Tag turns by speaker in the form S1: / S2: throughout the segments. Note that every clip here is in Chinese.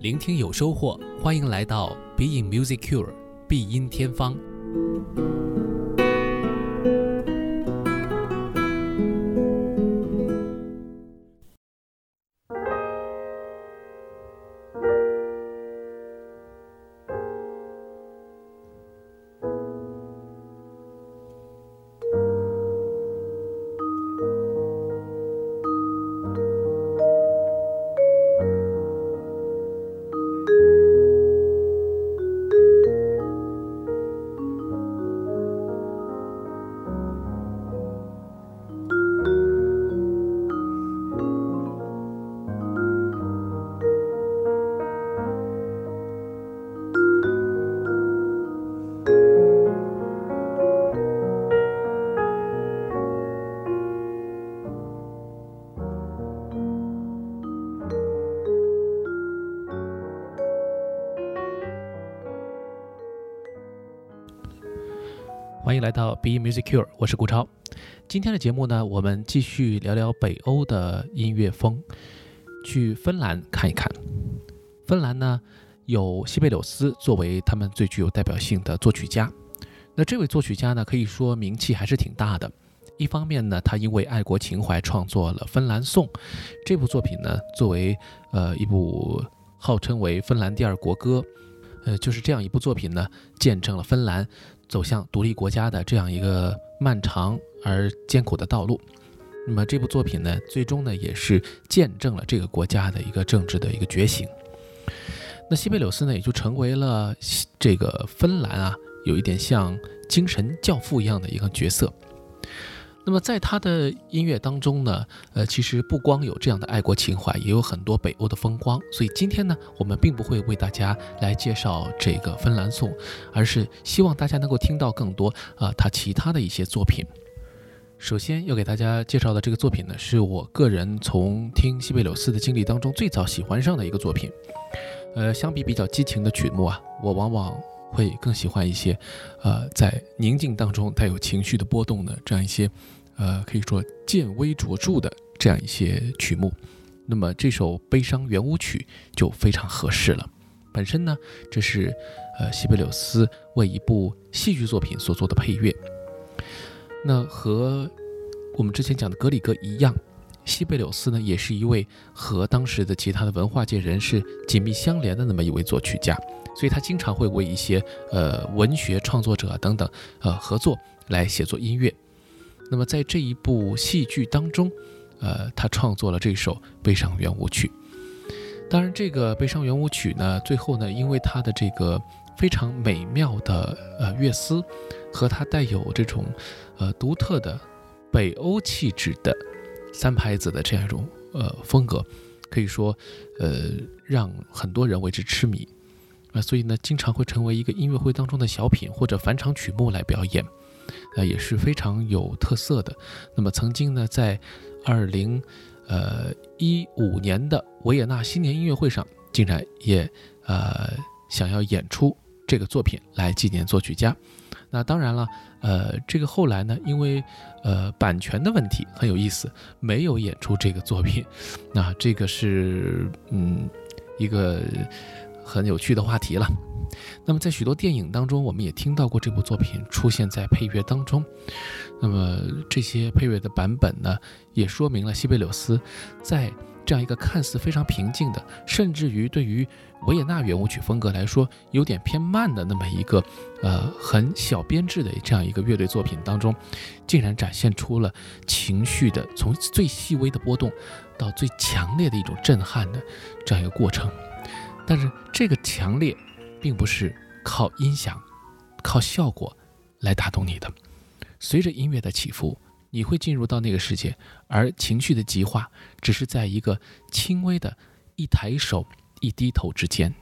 S1: 聆听有收获，欢迎来到 Being Music Cure 必音天方。Music Cure，我是顾超。今天的节目呢，我们继续聊聊北欧的音乐风，去芬兰看一看。芬兰呢，有西贝柳斯作为他们最具有代表性的作曲家。那这位作曲家呢，可以说名气还是挺大的。一方面呢，他因为爱国情怀创作了《芬兰颂》这部作品呢，作为呃一部号称为芬兰第二国歌，呃，就是这样一部作品呢，见证了芬兰。走向独立国家的这样一个漫长而艰苦的道路，那么这部作品呢，最终呢也是见证了这个国家的一个政治的一个觉醒。那西贝柳斯呢，也就成为了这个芬兰啊，有一点像精神教父一样的一个角色。那么在他的音乐当中呢，呃，其实不光有这样的爱国情怀，也有很多北欧的风光。所以今天呢，我们并不会为大家来介绍这个芬兰颂，而是希望大家能够听到更多啊他其他的一些作品。首先要给大家介绍的这个作品呢，是我个人从听西贝柳斯的经历当中最早喜欢上的一个作品。呃，相比比较激情的曲目啊，我往往会更喜欢一些，呃，在宁静当中带有情绪的波动的这样一些。呃，可以说见微卓著的这样一些曲目，那么这首悲伤圆舞曲就非常合适了。本身呢，这是呃西贝柳斯为一部戏剧作品所做的配乐。那和我们之前讲的格里格一样，西贝柳斯呢也是一位和当时的其他的文化界人士紧密相连的那么一位作曲家，所以他经常会为一些呃文学创作者等等呃合作来写作音乐。那么在这一部戏剧当中，呃，他创作了这首《悲伤圆舞曲》。当然，这个《悲伤圆舞曲》呢，最后呢，因为它的这个非常美妙的呃乐思，和它带有这种呃独特的北欧气质的三拍子的这样一种呃风格，可以说呃让很多人为之痴迷啊，所以呢，经常会成为一个音乐会当中的小品或者返场曲目来表演。呃，也是非常有特色的。那么曾经呢，在二零呃一五年的维也纳新年音乐会上，竟然也呃想要演出这个作品来纪念作曲家。那当然了，呃，这个后来呢，因为呃版权的问题很有意思，没有演出这个作品。那这个是嗯一个很有趣的话题了。那么，在许多电影当中，我们也听到过这部作品出现在配乐当中。那么，这些配乐的版本呢，也说明了西贝柳斯在这样一个看似非常平静的，甚至于对于维也纳圆舞曲风格来说有点偏慢的那么一个，呃，很小编制的这样一个乐队作品当中，竟然展现出了情绪的从最细微的波动到最强烈的一种震撼的这样一个过程。但是，这个强烈。并不是靠音响、靠效果来打动你的。随着音乐的起伏，你会进入到那个世界，而情绪的极化只是在一个轻微的一抬手、一低头之间。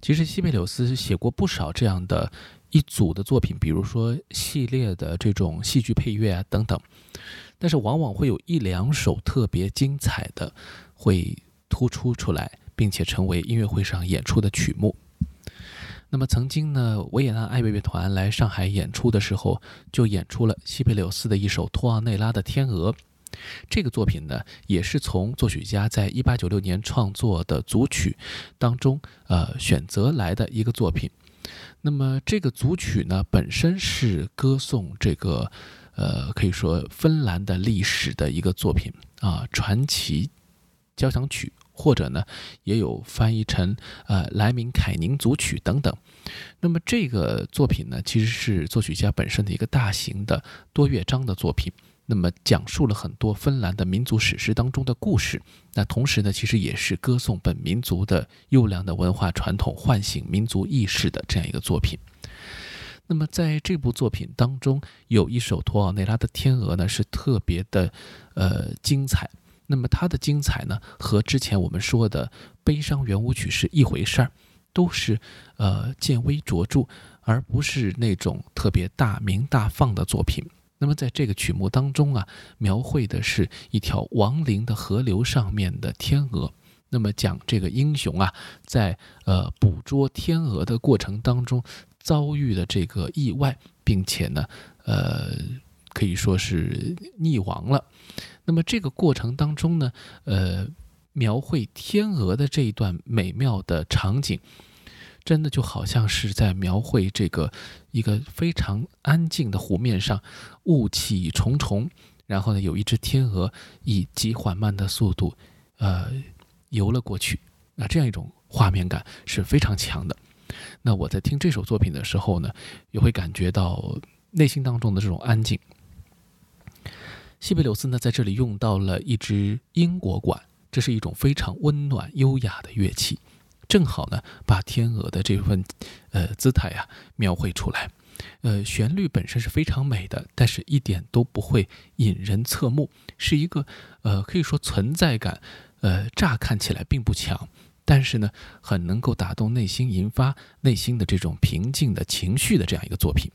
S1: 其实西贝柳斯写过不少这样的一组的作品，比如说系列的这种戏剧配乐啊等等，但是往往会有一两首特别精彩的会突出出来，并且成为音乐会上演出的曲目。那么曾经呢，维也纳爱乐乐团来上海演出的时候，就演出了西贝柳斯的一首托奥内拉的《天鹅》。这个作品呢，也是从作曲家在一八九六年创作的组曲当中，呃，选择来的一个作品。那么这个组曲呢，本身是歌颂这个，呃，可以说芬兰的历史的一个作品啊，传奇交响曲，或者呢，也有翻译成呃莱明凯宁组曲等等。那么这个作品呢，其实是作曲家本身的一个大型的多乐章的作品。那么讲述了很多芬兰的民族史诗当中的故事，那同时呢，其实也是歌颂本民族的优良的文化传统、唤醒民族意识的这样一个作品。那么在这部作品当中，有一首托奥内拉的《天鹅》呢，是特别的呃精彩。那么它的精彩呢，和之前我们说的悲伤圆舞曲是一回事儿，都是呃见微着著，而不是那种特别大鸣大放的作品。那么在这个曲目当中啊，描绘的是一条亡灵的河流上面的天鹅。那么讲这个英雄啊，在呃捕捉天鹅的过程当中遭遇的这个意外，并且呢，呃可以说是溺亡了。那么这个过程当中呢，呃描绘天鹅的这一段美妙的场景。真的就好像是在描绘这个一个非常安静的湖面上，雾气重重，然后呢，有一只天鹅以极缓慢的速度，呃，游了过去。那这样一种画面感是非常强的。那我在听这首作品的时候呢，也会感觉到内心当中的这种安静。西贝柳斯呢，在这里用到了一支英国管，这是一种非常温暖优雅的乐器，正好呢，把天鹅的这份呃姿态啊描绘出来。呃，旋律本身是非常美的，但是一点都不会引人侧目，是一个呃，可以说存在感，呃，乍看起来并不强，但是呢，很能够打动内心，引发内心的这种平静的情绪的这样一个作品。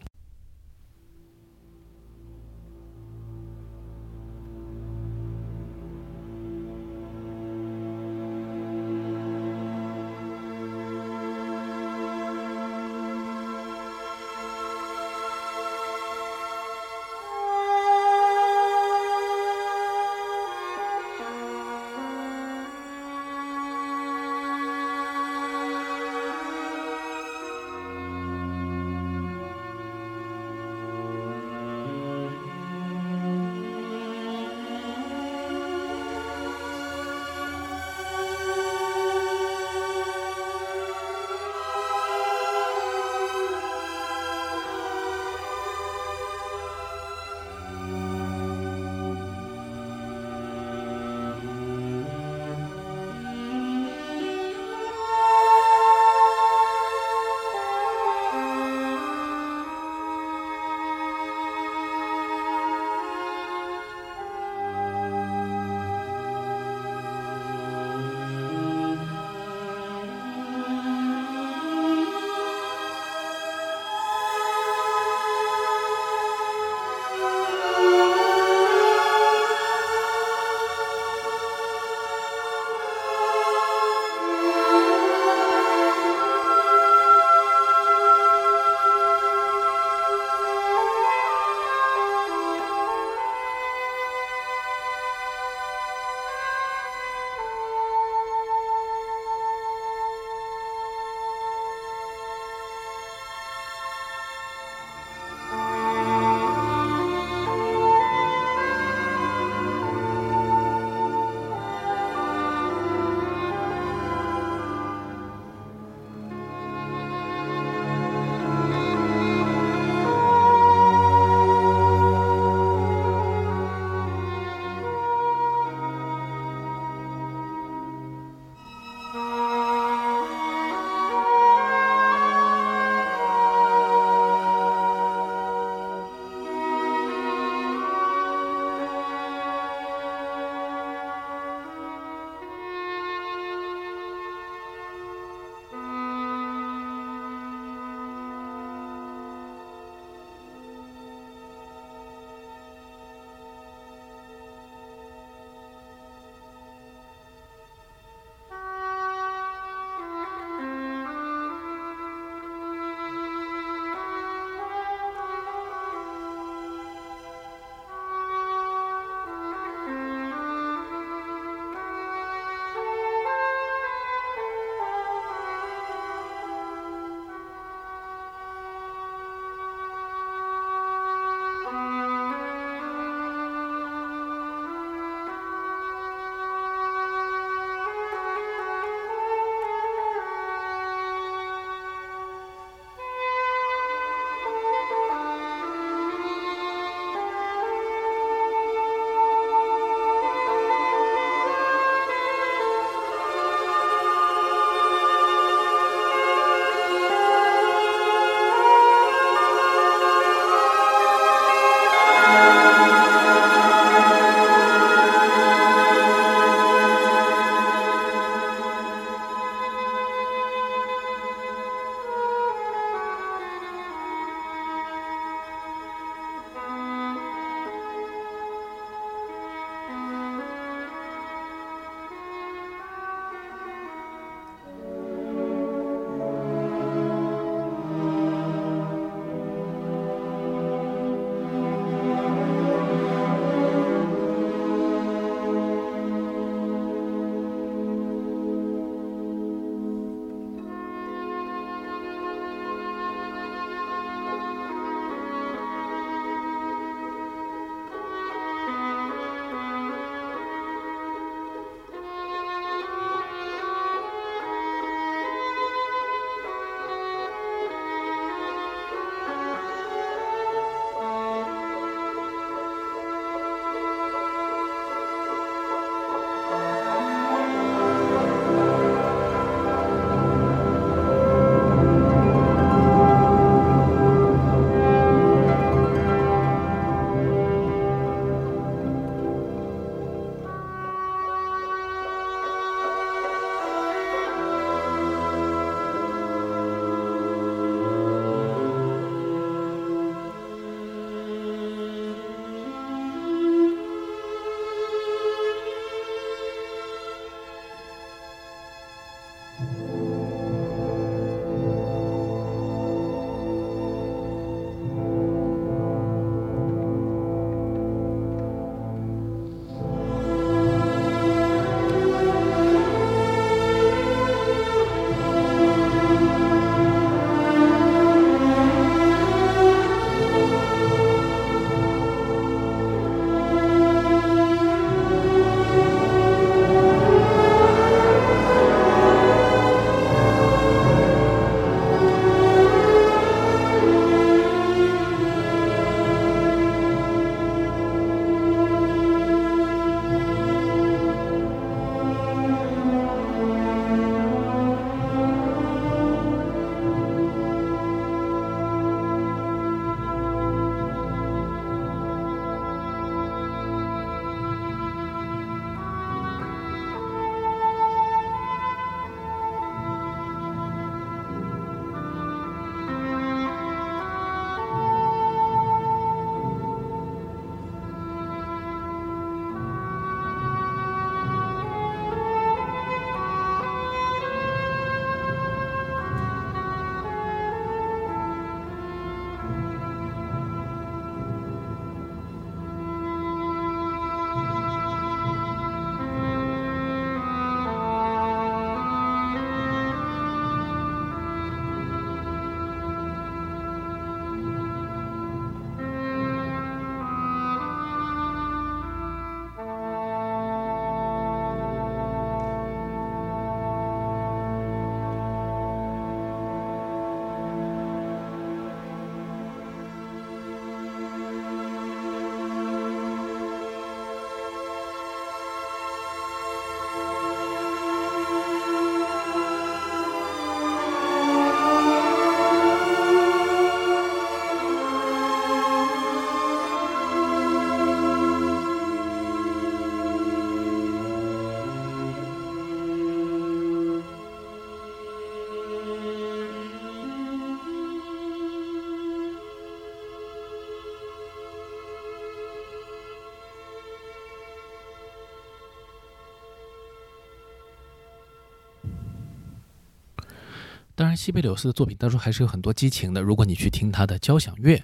S1: 当然，西贝柳斯的作品当中还是有很多激情的。如果你去听他的交响乐，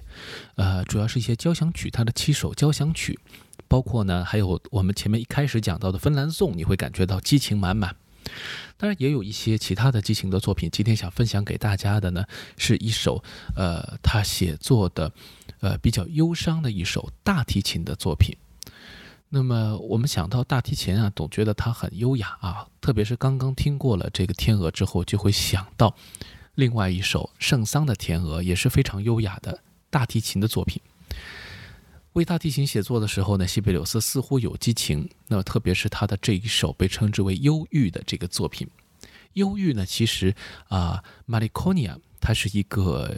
S1: 呃，主要是一些交响曲，他的七首交响曲，包括呢，还有我们前面一开始讲到的芬兰颂，你会感觉到激情满满。当然，也有一些其他的激情的作品。今天想分享给大家的呢，是一首呃，他写作的呃比较忧伤的一首大提琴的作品。那么我们想到大提琴啊，总觉得它很优雅啊，特别是刚刚听过了这个《天鹅》之后，就会想到另外一首圣桑的《天鹅》，也是非常优雅的大提琴的作品。为大提琴写作的时候呢，西贝柳斯似乎有激情，那么特别是他的这一首被称之为忧郁的这个作品。忧郁呢，其实啊，Maliconia 它是一个。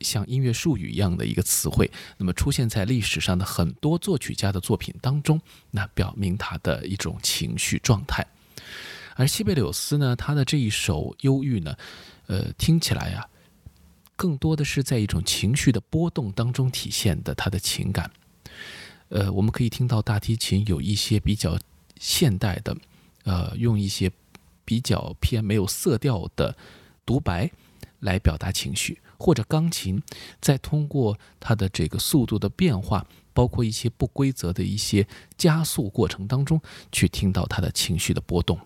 S1: 像音乐术语一样的一个词汇，那么出现在历史上的很多作曲家的作品当中，那表明他的一种情绪状态。而西贝柳斯呢，他的这一首忧郁呢，呃，听起来呀，更多的是在一种情绪的波动当中体现的他的情感。呃，我们可以听到大提琴有一些比较现代的，呃，用一些比较偏没有色调的独白来表达情绪。或者钢琴在通过它的这个速度的变化，包括一些不规则的一些加速过程当中，去听到他的情绪的波动。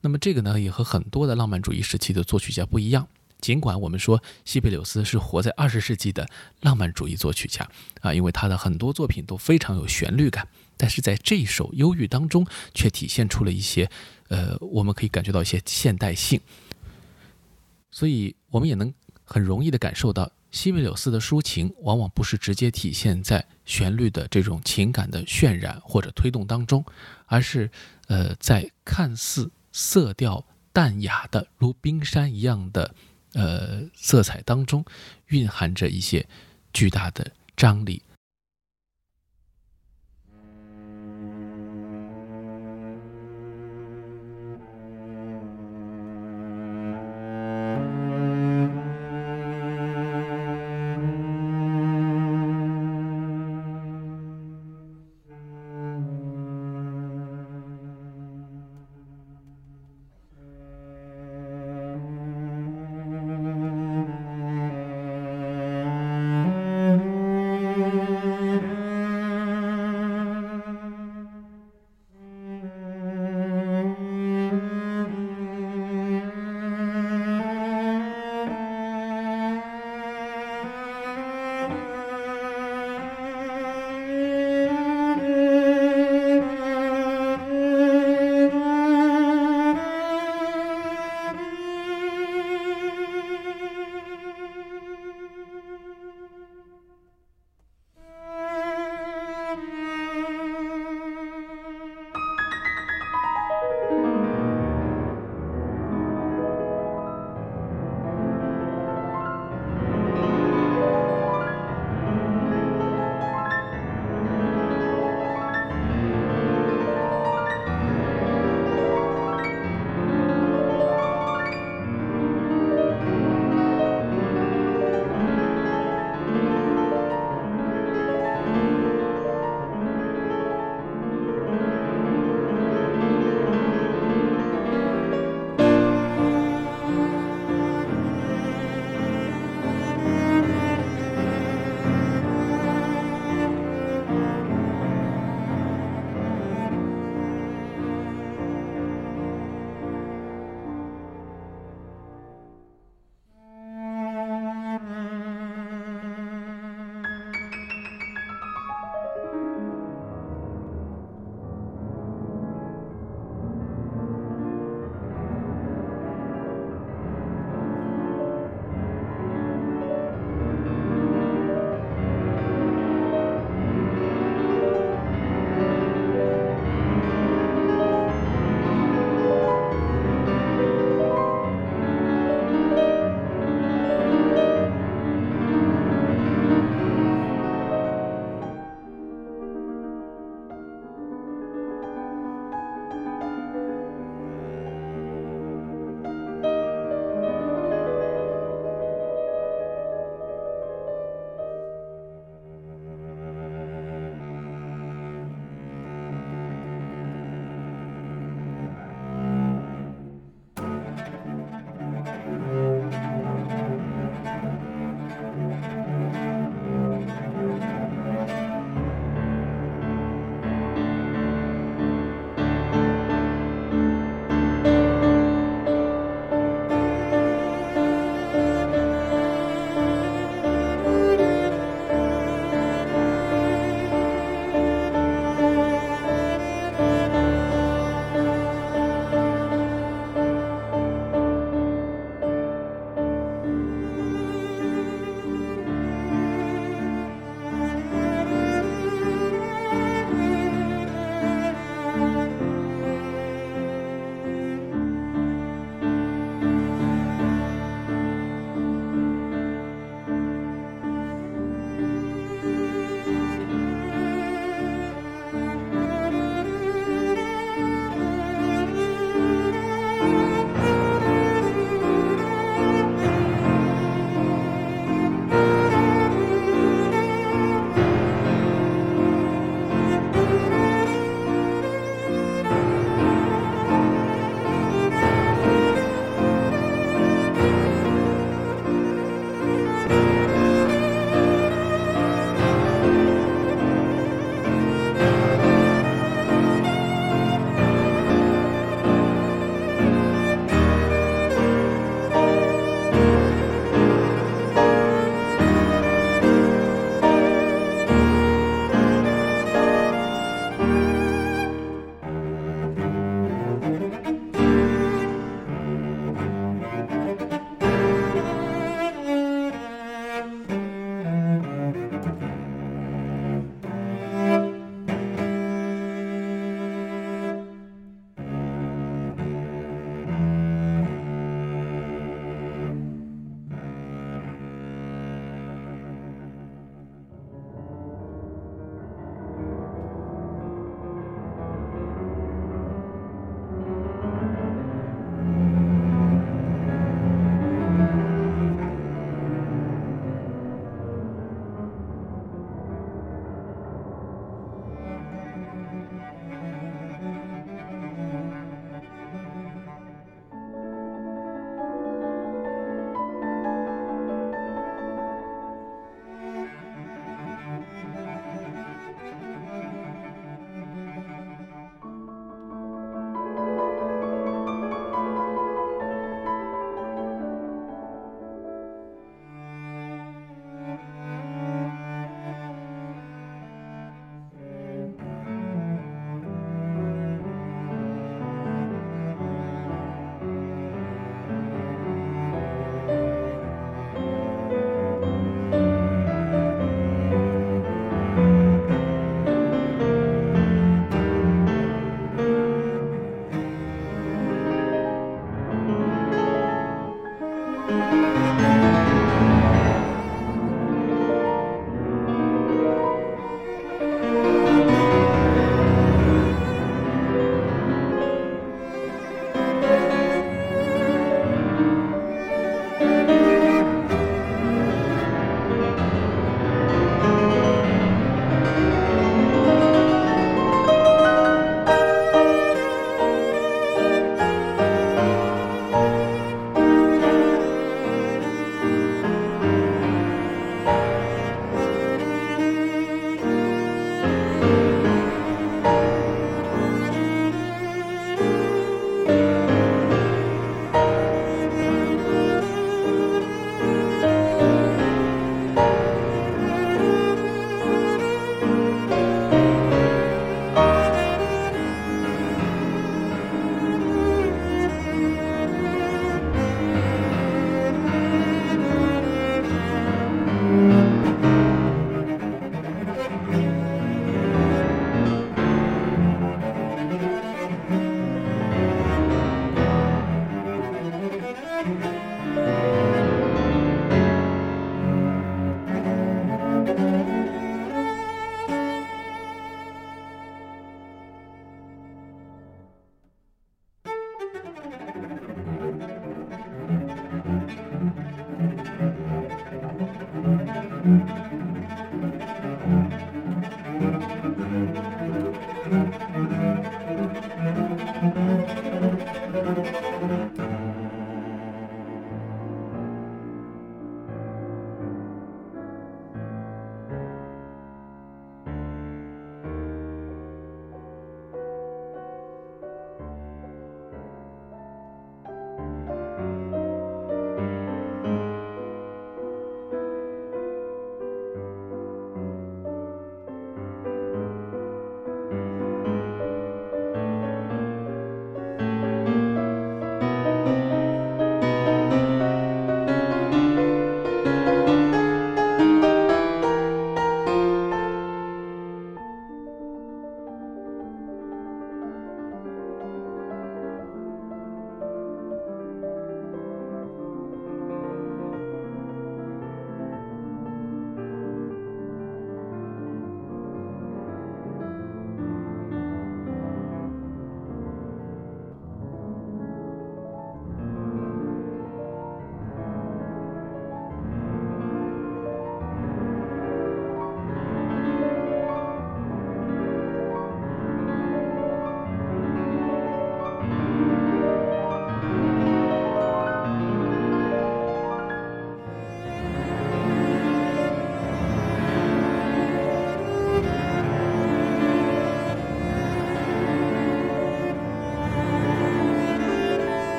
S1: 那么这个呢，也和很多的浪漫主义时期的作曲家不一样。尽管我们说西贝柳斯是活在二十世纪的浪漫主义作曲家啊，因为他的很多作品都非常有旋律感，但是在这一首《忧郁》当中，却体现出了一些，呃，我们可以感觉到一些现代性。所以，我们也能很容易地感受到，西贝柳斯的抒情往往不是直接体现在旋律的这种情感的渲染或者推动当中，而是，呃，在看似色调淡雅的如冰山一样的，呃，色彩当中，蕴含着一些巨大的张力。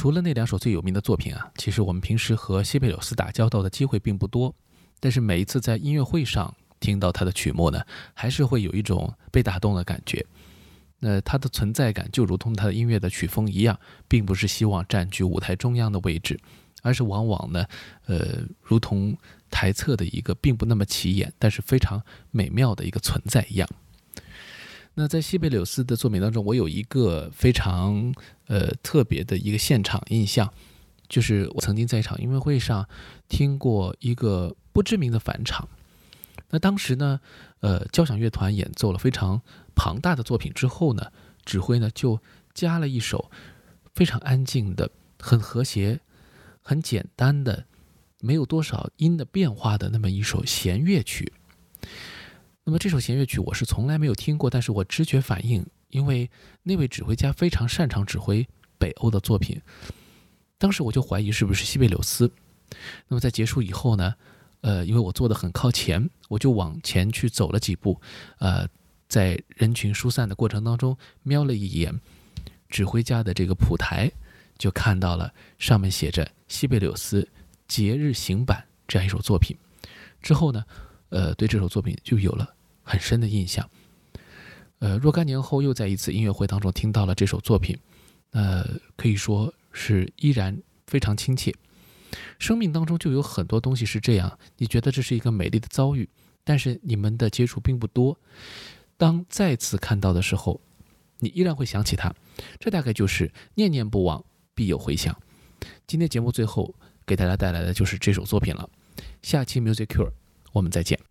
S1: 除了那两首最有名的作品啊，其实我们平时和西贝柳斯打交道的机会并不多。但是每一次在音乐会上听到他的曲目呢，还是会有一种被打动的感觉。那他的存在感就如同他的音乐的曲风一样，并不是希望占据舞台中央的位置，而是往往呢，呃，如同台侧的一个并不那么起眼，但是非常美妙的一个存在一样。那在西贝柳斯的作品当中，我有一个非常呃特别的一个现场印象，就是我曾经在一场音乐会上听过一个不知名的返场。那当时呢，呃，交响乐团演奏了非常庞大的作品之后呢，指挥呢就加了一首非常安静的、很和谐、很简单的、没有多少音的变化的那么一首弦乐曲。那么这首弦乐曲我是从来没有听过，但是我直觉反应，因为那位指挥家非常擅长指挥北欧的作品，当时我就怀疑是不是西贝柳斯。那么在结束以后呢，呃，因为我坐得很靠前，我就往前去走了几步，呃，在人群疏散的过程当中，瞄了一眼指挥家的这个谱台，就看到了上面写着西贝柳斯节日行版这样一首作品。之后呢，呃，对这首作品就有了。很深的印象，呃，若干年后又在一次音乐会当中听到了这首作品，呃，可以说是依然非常亲切。生命当中就有很多东西是这样，你觉得这是一个美丽的遭遇，但是你们的接触并不多。当再次看到的时候，你依然会想起他，这大概就是念念不忘，必有回响。今天节目最后给大家带来的就是这首作品了。下期 Music Cure，我们再见。